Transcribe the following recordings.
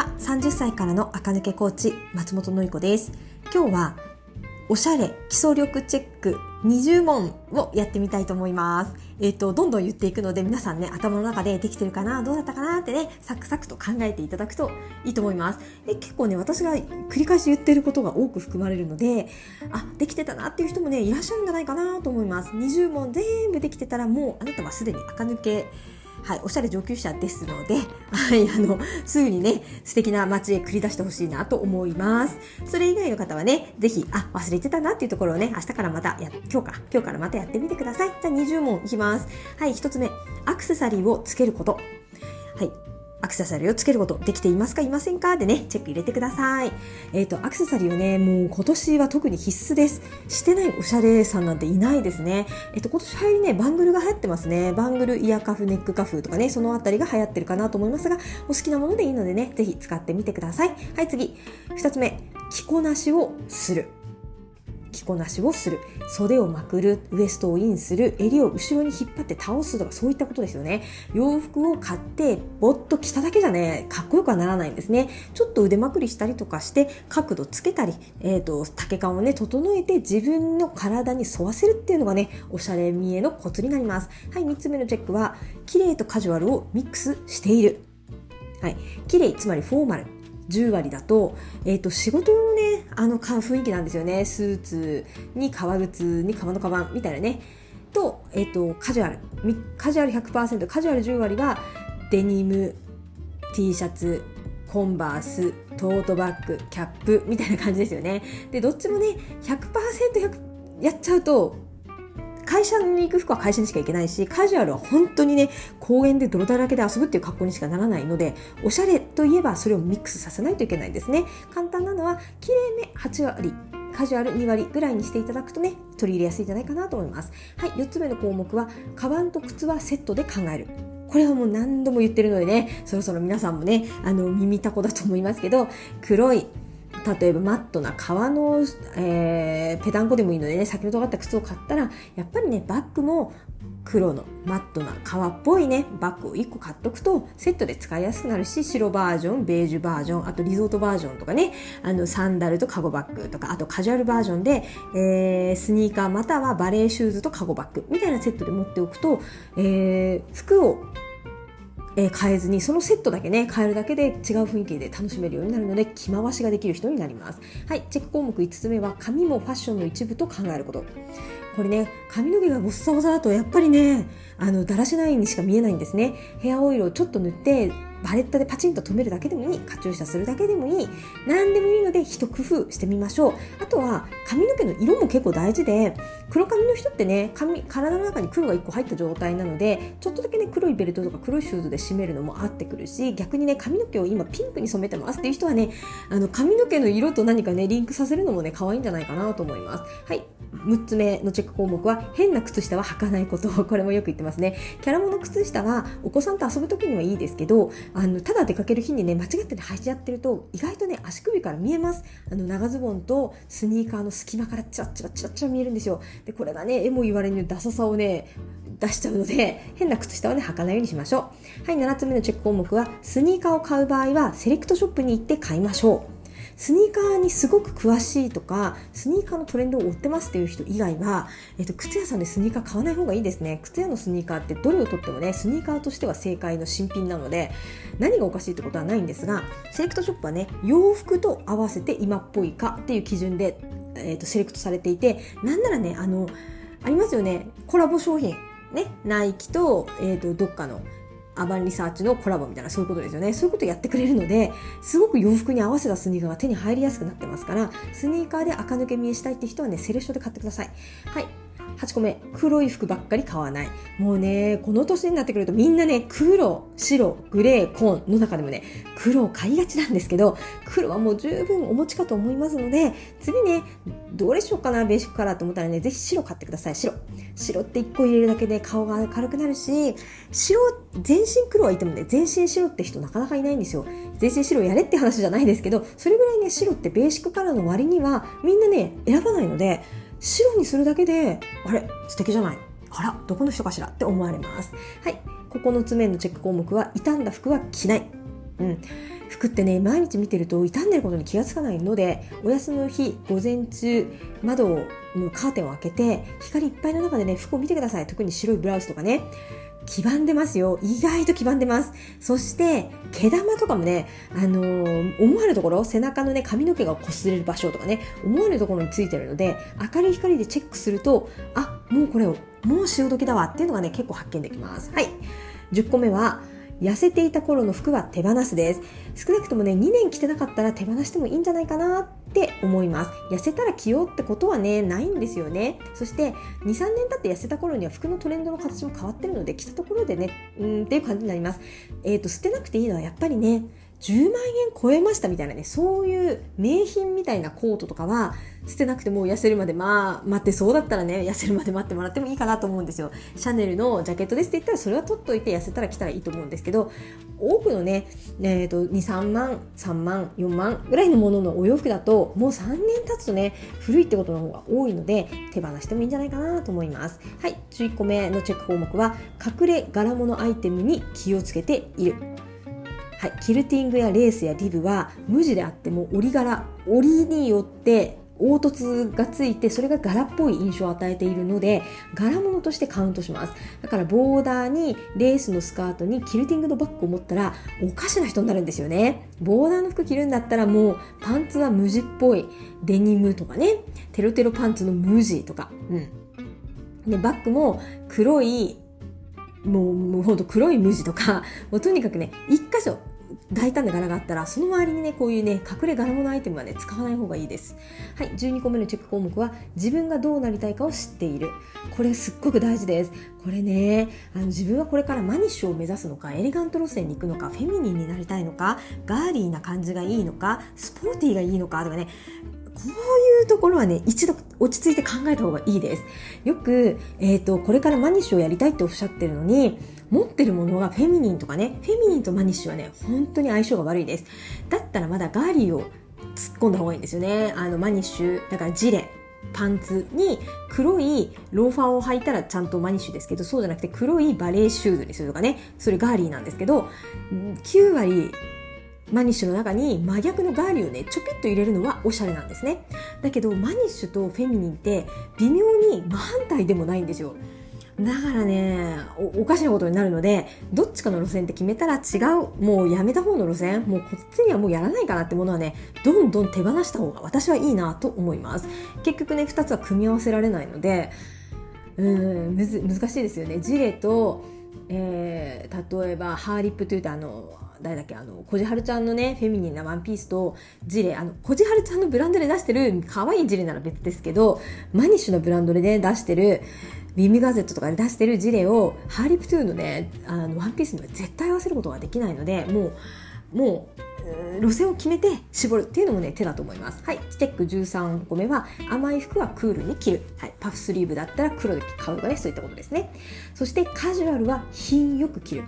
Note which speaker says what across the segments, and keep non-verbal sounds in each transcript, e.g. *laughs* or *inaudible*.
Speaker 1: は30歳からの垢抜けコーチ松本のり子です。今日はおしゃれ基礎力チェック20問をやってみたいと思います。えっ、ー、とどんどん言っていくので皆さんね頭の中でできてるかなどうだったかなってねサクサクと考えていただくといいと思います。で結構ね私が繰り返し言ってることが多く含まれるのであできてたなっていう人もねいらっしゃるんじゃないかなと思います。20問全部できてたらもうあなたはすでに垢抜けはい、おしゃれ上級者ですので、*laughs* はい、あの、すぐにね、素敵な街へ繰り出してほしいなと思います。それ以外の方はね、ぜひ、あ、忘れてたなっていうところをね、明日からまたや、今日か、今日からまたやってみてください。じゃあ20問いきます。はい、1つ目、アクセサリーをつけること。はい、アクセサリーをつけることできていますか？いませんか？でね、チェック入れてください。えっ、ー、と、アクセサリーはね、もう今年は特に必須です。してないおしゃれさんなんていないですね。えっ、ー、と、今年流行りね、バングルが流行ってますね。バングル、イヤーカフ、ネックカフとかね、そのあたりが流行ってるかなと思いますが、お好きなものでいいのでね、ぜひ使ってみてください。はい、次。二つ目、着こなしをする。着こなしをする。袖をまくる。ウエストをインする。襟を後ろに引っ張って倒すとかそういったことですよね。洋服を買ってぼっと着ただけじゃねかっこよくはならないんですね。ちょっと腕まくりしたりとかして角度つけたり、えーと、丈感をね整えて自分の体に沿わせるっていうのがねおしゃれ見えのコツになります。はい3つ目のチェックは綺麗とカジュアルをミックスしている。はい綺麗つまりフォーマル。10割だと,、えーと、仕事のねあの雰囲気なんですよね。スーツに革靴に革のカバンみたいなね。と,、えーと、カジュアル。カジュアル100%カジュアル10割はデニム T シャツコンバーストートバッグキャップみたいな感じですよね。でどっちもね 100%, やっちゃうと会社に行く服は会社にしか行けないし、カジュアルは本当にね、公園で泥だらけで遊ぶっていう格好にしかならないので、おしゃれといえばそれをミックスさせないといけないんですね。簡単なのは、綺麗め8割、カジュアル2割ぐらいにしていただくとね、取り入れやすいんじゃないかなと思います。はい、4つ目の項目は、カバンと靴はセットで考える。これはもう何度も言ってるのでね、そろそろ皆さんもね、あの、耳たこだと思いますけど、黒い例えばマットな革の、えー、ペダンコでもいいのでね先ほどあった靴を買ったらやっぱりねバッグも黒のマットな革っぽいねバッグを1個買っとくとセットで使いやすくなるし白バージョンベージュバージョンあとリゾートバージョンとかねあのサンダルとカゴバッグとかあとカジュアルバージョンで、えー、スニーカーまたはバレーシューズとカゴバッグみたいなセットで持っておくと、えー、服をえー、変えずにそのセットだけね変えるだけで違う雰囲気で楽しめるようになるので着回しができる人になります。はいチェック項目5つ目は髪もファッションの一部と考えること。これね髪の毛がボッサボサだとやっぱりねあのだらしないにしか見えないんですね。ヘアオイルをちょっと塗ってバレッタでパチンと止めるだけでもいいカチューシャするだけでもいい何でもいいので一工夫してみましょう。あとは髪の毛の色も結構大事で黒髪の人ってね髪体の中に黒が1個入った状態なのでちょっとだけね黒いベルトとか黒いシューズで締めるのも合ってくるし逆にね髪の毛を今ピンクに染めてますっていう人はねあの髪の毛の色と何かねリンクさせるのもね可愛いんじゃないかなと思います。はい。6つ目のチェック項目は変な靴下は履かないこと。これもよく言ってますね。キャラモノ靴下はお子さんと遊ぶ時にはいいですけどあのただ出かける日にね間違ってね履いちゃってると意外とね足首から見えます。あの長ズボンとスニーカーの隙間からチラチラチラチラ見えるんですよ。でこれがね絵も言われぬダサさをね出しちゃうので変な靴下はね履かないようにしましょう。はい7つ目のチェック項目はスニーカーを買う場合はセレクトショップに行って買いましょう。スニーカーにすごく詳しいとかスニーカーのトレンドを追ってますっていう人以外は、えっと、靴屋さんでスニーカー買わない方がいいですね。靴屋のスニーカーってどれをとってもねスニーカーとしては正解の新品なので何がおかしいってことはないんですがセレクトショップはね洋服と合わせて今っぽいかっていう基準で、えっと、セレクトされていてなんならねあのありますよね。コラボ商品。ね。ナイキと,、えーとどっかの。アバンリサーチのコラボみたいなそういうことですよね。そういうことやってくれるのですごく洋服に合わせたスニーカーが手に入りやすくなってますからスニーカーで垢抜け見えしたいって人はねセレクトで買ってください。はい。8個目黒い服ばっかり買わない。もうねこの年になってくるとみんなね黒白グレー紺の中でもね黒を買いがちなんですけど黒はもう十分お持ちかと思いますので次ねどれしようかなベーシックカラーと思ったらねぜひ白買ってください。白。白って1個入れるだけで顔が軽くなるし白全身黒はいてもね全身白って人なかなかいないんですよ。全身白やれって話じゃないですけどそれぐらいね白ってベーシックカラーの割にはみんなね選ばないので白にするだけであれ素敵じゃない。あらどこの人かしらって思われます。はい。9つ目のチェック項目は傷んだ服は着ない。うん。服ってね毎日見てると傷んでることに気がつかないのでお休みの日午前中窓のカーテンを開けて光いっぱいの中でね服を見てください。特に白いブラウスとかね。黄ばんでますよ。意外と黄ばんでます。そして、毛玉とかもね、あのー、思わぬところ、背中のね、髪の毛が擦れる場所とかね、思わぬところについてるので、明るい光でチェックすると、あ、もうこれ、もう潮時だわっていうのがね、結構発見できます。はい。10個目は、痩せていた頃の服は手放すです。少なくともね、2年着てなかったら手放してもいいんじゃないかなって思います。痩せたら着ようってことはね、ないんですよね。そして、2、3年経って痩せた頃には服のトレンドの形も変わってるので、着たところでね、うんっていう感じになります。えっ、ー、と、捨てなくていいのはやっぱりね、10万円超えましたみたいなね、そういう名品みたいなコートとかは、捨てなくても痩せるまでまあ待ってそうだったらね痩せるまで待ってもらってもいいかなと思うんですよ。シャネルのジャケットですって言ったらそれは取っといて痩せたら着たらいいと思うんですけど多くのね、えーと、23万3万4万ぐらいのもののお洋服だともう3年経つとね古いってことの方が多いので手放してもいいんじゃないかなと思います。はい11個目のチェック項目は隠れ柄物アイテムに気をつけている。はい、キルティングやレースやリブは無地であっても折り柄折りによって凹凸がついてそれが柄っぽい印象を与えているので柄物としてカウントします。だからボーダーにレースのスカートにキルティングのバッグを持ったらおかしな人になるんですよね。ボーダーの服着るんだったらもうパンツは無地っぽい。デニムとかね。テロテロパンツの無地とか。うん。でバッグも黒いもう、もうほんと黒い無地とか、もうとにかくね、一大胆な柄があったらその周りにねこういうね隠れ柄物アイテムはね使わない方がいいです。はい12個目のチェック項目は自分がどうなりたいかを知っている。これすっごく大事です。これねあの自分はこれからマニッシュを目指すのかエレガント路線に行くのかフェミニンになりたいのかガーリーな感じがいいのかスポーティーがいいのかとかねこういうところはね、一度落ち着いて考えた方がいいです。よく、えっ、ー、と、これからマニッシュをやりたいっておっしゃってるのに、持ってるものがフェミニンとかね、フェミニンとマニッシュはね、本当に相性が悪いです。だったらまだガーリーを突っ込んだ方がいいんですよね。あの、マニッシュ、だからジレ、パンツに黒いローファーを履いたらちゃんとマニッシュですけど、そうじゃなくて黒いバレーシューズにするとかね、それガーリーなんですけど、9割マニッシュの中に真逆のガーリーをね、ちょぴっと入れるのはおしゃれなんですね。だけど、マニッシュとフェミニンって微妙に真反対でもないんですよ。だからねお、かしなことになるので、どっちかの路線って決めたら違う、もうやめた方の路線、もうこっちにはもうやらないかなってものはね、どんどん手放した方が私はいいなと思います。結局ね、2つは組み合わせられないので、うん、むず難しいですよね。ジレと、えー、例えばハーリップというとあの誰だっけ？あの、こじはるちゃんのね、フェミニンなワンピースと、ジレ、あの、こじはるちゃんのブランドで出してる可愛いジレなら別ですけど、マニッシュのブランドでね、出してる、ビームガゼットとかで出してるジレをハーリプトゥーのねあのワンピースには絶対合わせることができないのでもうもう路線を決めて絞るっていうのもね手だと思います。はい。チェック13個目は甘い服はクールに着る、はい、パフスリーブだったら黒で買うとかねそういったことですね。そしてカジュアルは品よく着る。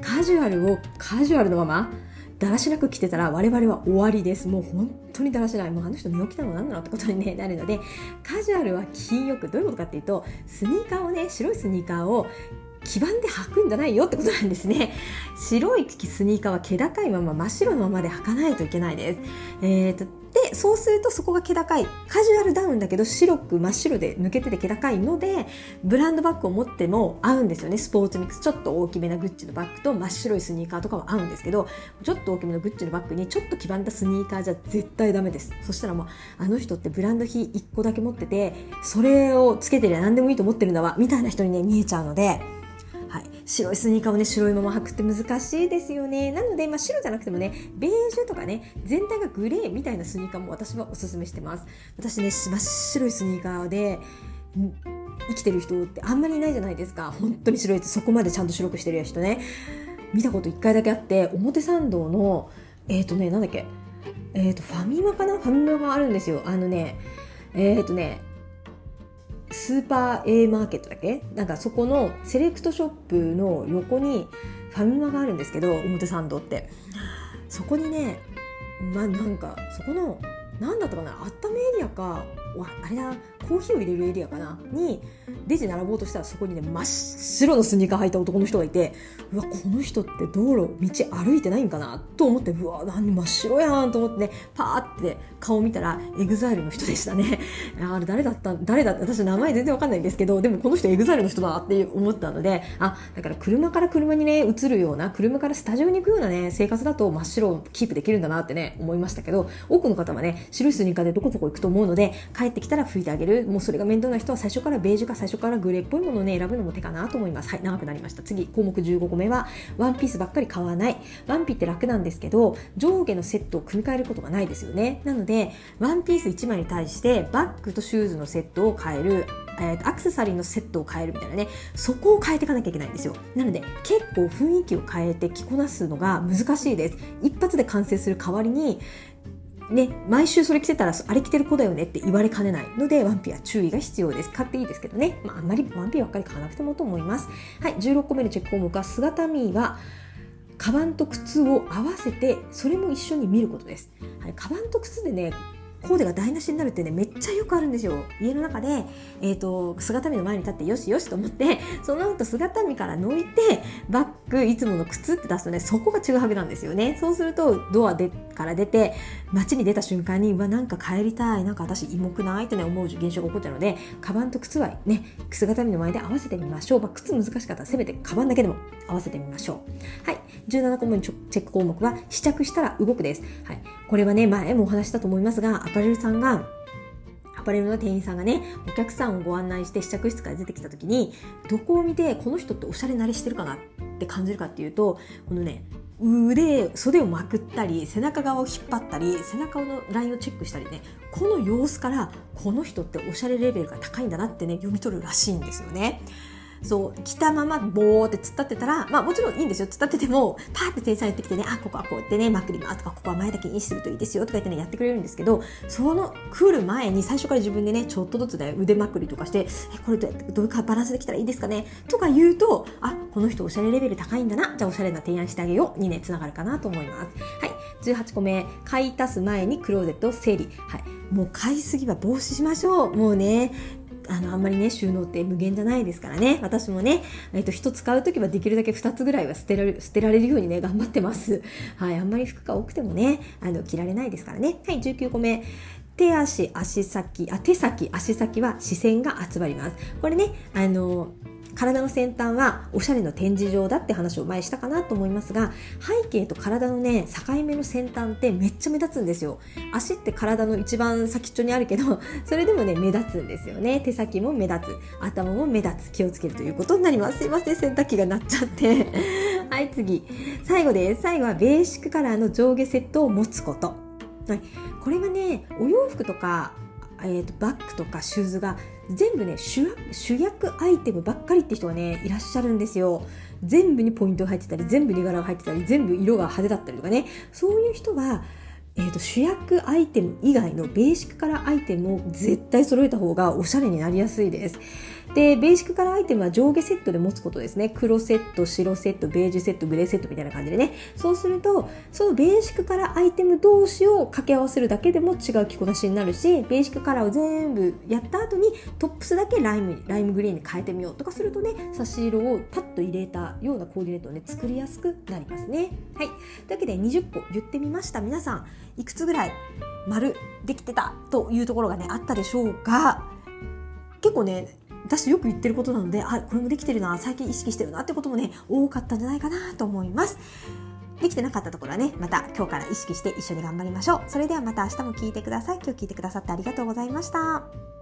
Speaker 1: カジュアルをカジュアルのままだらしなく着てたら我々は終わりです。もう本当にだらしない。もうあの人寝起きたの何なのってことに、ね、なるので、カジュアルは金よく、どういうことかっていうと、スニーカーをね、白いスニーカーを基盤で履くんじゃないよってことなんですね。*laughs* 白いスニーカーは気高いまま真っ白のままで履かないといけないです。えーと、で、そうするとそこが気高い。カジュアルダウンだけど白く真っ白で抜けてて気高いので、ブランドバッグを持っても合うんですよね。スポーツミックス。ちょっと大きめなグッチのバッグと真っ白いスニーカーとかは合うんですけど、ちょっと大きめのグッチのバッグにちょっと黄ばんだスニーカーじゃ絶対ダメです。そしたらもう、あの人ってブランド費1個だけ持ってて、それをつけてりゃ何でもいいと思ってるんだわ、みたいな人にね、見えちゃうので、はい、白いスニーカーをね白いまま履くって難しいですよね。なので、まあ、白じゃなくてもねベージュとかね全体がグレーみたいなスニーカーも私はおすすめしてます。私ね真っ白いスニーカーで生きてる人ってあんまりいないじゃないですか。本当に白いってそこまでちゃんと白くしてる人ね。見たこと1回だけあって表参道のえっ、ー、とねなんだっけ？えっ、ー、とファミマかな？ファミマがあるんですよ。あのねえっ、ー、とねスーパー A マーケットだっけ？なんかそこのセレクトショップの横にファミマがあるんですけど表参道って。そこにねまあなんかそこの何だったかな？あっためエリアかわあれだ。コーヒーを入れるエリアかな？にレジ並ぼうとしたらそこにね真っ白のスニーカー履いた男の人がいてうわこの人って道路道歩いてないんかな？と思ってうわ何真っ白やんと思ってねパーって顔見たらエグザイルの人でしたね。*laughs* あれ誰だった？誰だ？った私名前全然わかんないんですけどでもこの人エグザイルの人だって思ったのであだから車から車にね移るような車からスタジオに行くようなね生活だと真っ白をキープできるんだなってね思いましたけど多くの方はね白いスニーカーでどこそこ行くと思うので帰帰ってきたら拭いてあげる。もうそれが面倒な人は最初からベージュか最初からグレーっぽいものをね選ぶのも手かなと思います。はい長くなりました。次項目15個目はワンピースばっかり買わない。ワンピって楽なんですけど上下のセットを組み替えることがないですよね。なのでワンピース1枚に対してバッグとシューズのセットを変えるえーと、アクセサリーのセットを変えるみたいなねそこを変えていかなきゃいけないんですよ。なので結構雰囲気を変えて着こなすのが難しいです。一発で完成する代わりにね、毎週それ着てたらあれ着てる子だよねって言われかねないのでワンピは注意が必要です。買っていいですけどね、まあ、あんまりワンピばっかり買わなくてもと思います。はい16個目のチェック項目は姿見はカバンと靴を合わせてそれも一緒に見ることです、はい、カバンと靴でねコーデが台無しになるってねめっちゃよくあるんですよ。家の中で、えーと、姿見の前に立ってよしよしと思って *laughs* その後姿見から抜いてバッグいつもの靴って出すとねそこがちぐはぐなんですよね。そうするとドアでから出て街に出た瞬間にうわなんか帰りたいなんか私芋くないってね思う現象が起こっちゃうのでカバンと靴はね姿見の前で合わせてみましょう、まあ、靴難しかったらせめてカバンだけでも合わせてみましょう。はい。17個目のチェック項目は試着したら動くです、はい、これはね前もお話したと思いますがアパレルさんがアパレルの店員さんがねお客さんをご案内して試着室から出てきた時にどこを見てこの人っておしゃれ慣れしてるかなって感じるかっていうとこのね腕袖をまくったり背中側を引っ張ったり背中のラインをチェックしたりねこの様子からこの人っておしゃれレベルが高いんだなってね読み取るらしいんですよね。そう着たままボーって突っ立ってたらまあもちろんいいんですよ。突っ立っててもパーって店員さんやってきてねあここはこうやってねまくりますとかここは前だけにするといいですよとか言ってねやってくれるんですけどその来る前に最初から自分でねちょっとずつね腕まくりとかしてえこれどうやってどういうバランスできたらいいですかね？とか言うとあこの人おしゃれレベル高いんだなじゃあおしゃれな提案してあげようにねつながるかなと思います。はい。18個目。買い足す前にクローゼットを整理。はい。もう買いすぎは防止しましょう。もうねあのあんまりね収納って無限じゃないですからね。私もね、えっと、1つ買う時はできるだけ2つぐらいは捨てられる捨てられるようにね頑張ってます。はいあんまり服が多くてもねあの着られないですからね。はい19個目。手足足先あ手先足先は視線が集まります。これねあの体の先端はおしゃれの展示場だって話を前したかなと思いますが背景と体のね境目の先端ってめっちゃ目立つんですよ。足って体の一番先っちょにあるけど *laughs* それでもね目立つんですよね。手先も目立つ。頭も目立つ。気をつけるということになります。すいません。洗濯機が鳴っちゃって。*laughs* はい次。最後です。最後はベーシックカラーの上下セットを持つこと。はい、これはねお洋服とかえーと、バッグとかシューズが全部ね主役アイテムばっかりって人がねいらっしゃるんですよ。全部にポイントが入ってたり全部に柄が入ってたり全部色が派手だったりとかね。そういう人はえーと、主役アイテム以外のベーシックカラーアイテムを絶対揃えた方がおしゃれになりやすいです。で、ベーシックカラーアイテムは上下セットで持つことですね。黒セット、白セット、ベージュセット、グレーセットみたいな感じでね。そうすると、そのベーシックカラーアイテム同士を掛け合わせるだけでも違う着こなしになるし、ベーシックカラーを全部やった後にトップスだけライムライムグリーンに変えてみようとかするとね、差し色をパッと入れたようなコーディネートをね、作りやすくなりますね。はい。というわけで20個言ってみました。皆さん、いくつぐらい丸できてたというところがね、あったでしょうか結構ね、私よく言ってることなのであこれもできてるな最近意識してるなってこともね多かったんじゃないかなと思います。できてなかったところはねまた今日から意識して一緒に頑張りましょう。それではまた明日も聞いてください。今日聞いてくださってありがとうございました。